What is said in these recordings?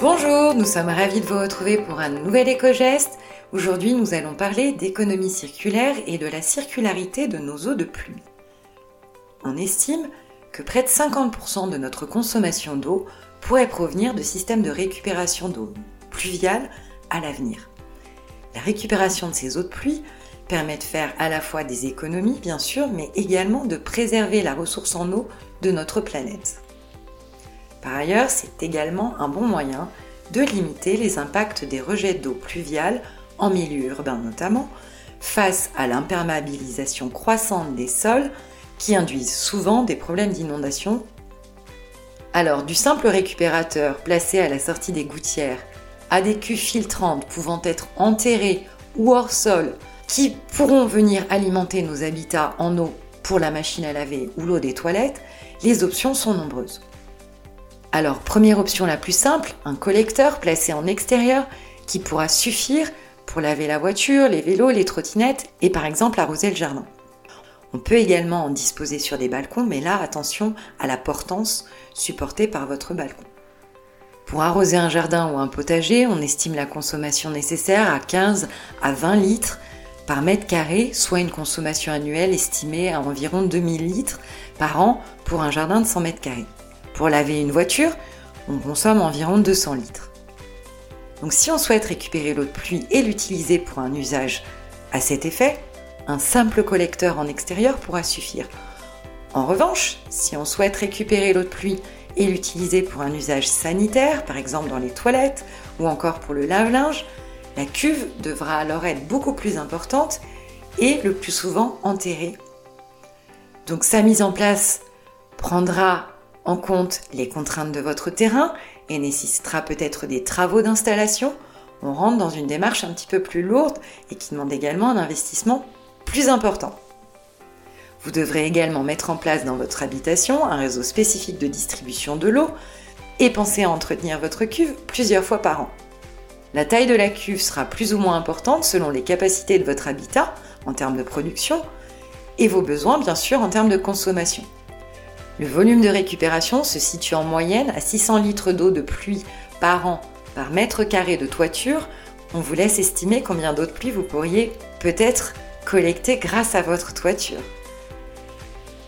Bonjour, nous sommes ravis de vous retrouver pour un nouvel éco-geste. Aujourd'hui, nous allons parler d'économie circulaire et de la circularité de nos eaux de pluie. On estime que près de 50% de notre consommation d'eau pourrait provenir de systèmes de récupération d'eau pluviale à l'avenir. La récupération de ces eaux de pluie permet de faire à la fois des économies, bien sûr, mais également de préserver la ressource en eau de notre planète. Par ailleurs, c'est également un bon moyen de limiter les impacts des rejets d'eau pluviale, en milieu urbain notamment, face à l'imperméabilisation croissante des sols qui induisent souvent des problèmes d'inondation. Alors, du simple récupérateur placé à la sortie des gouttières à des cuves filtrantes pouvant être enterrées ou hors sol qui pourront venir alimenter nos habitats en eau pour la machine à laver ou l'eau des toilettes, les options sont nombreuses. Alors, première option la plus simple, un collecteur placé en extérieur qui pourra suffire pour laver la voiture, les vélos, les trottinettes et par exemple arroser le jardin. On peut également en disposer sur des balcons, mais là, attention à la portance supportée par votre balcon. Pour arroser un jardin ou un potager, on estime la consommation nécessaire à 15 à 20 litres par mètre carré, soit une consommation annuelle estimée à environ 2000 litres par an pour un jardin de 100 mètres carrés. Pour laver une voiture, on consomme environ 200 litres. Donc si on souhaite récupérer l'eau de pluie et l'utiliser pour un usage à cet effet, un simple collecteur en extérieur pourra suffire. En revanche, si on souhaite récupérer l'eau de pluie et l'utiliser pour un usage sanitaire, par exemple dans les toilettes ou encore pour le lave-linge, la cuve devra alors être beaucoup plus importante et le plus souvent enterrée. Donc sa mise en place prendra en compte les contraintes de votre terrain et nécessitera peut-être des travaux d'installation, on rentre dans une démarche un petit peu plus lourde et qui demande également un investissement plus important. Vous devrez également mettre en place dans votre habitation un réseau spécifique de distribution de l'eau et penser à entretenir votre cuve plusieurs fois par an. La taille de la cuve sera plus ou moins importante selon les capacités de votre habitat en termes de production et vos besoins bien sûr en termes de consommation. Le volume de récupération se situe en moyenne à 600 litres d'eau de pluie par an par mètre carré de toiture. On vous laisse estimer combien d'eau de pluie vous pourriez peut-être collecter grâce à votre toiture.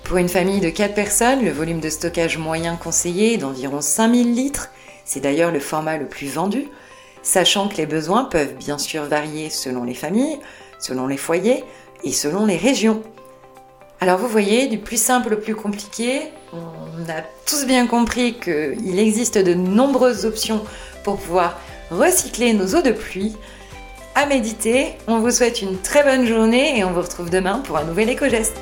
Pour une famille de 4 personnes, le volume de stockage moyen conseillé est d'environ 5000 litres. C'est d'ailleurs le format le plus vendu, sachant que les besoins peuvent bien sûr varier selon les familles, selon les foyers et selon les régions. Alors vous voyez, du plus simple au plus compliqué, on a tous bien compris qu'il existe de nombreuses options pour pouvoir recycler nos eaux de pluie. À méditer, on vous souhaite une très bonne journée et on vous retrouve demain pour un nouvel éco-geste.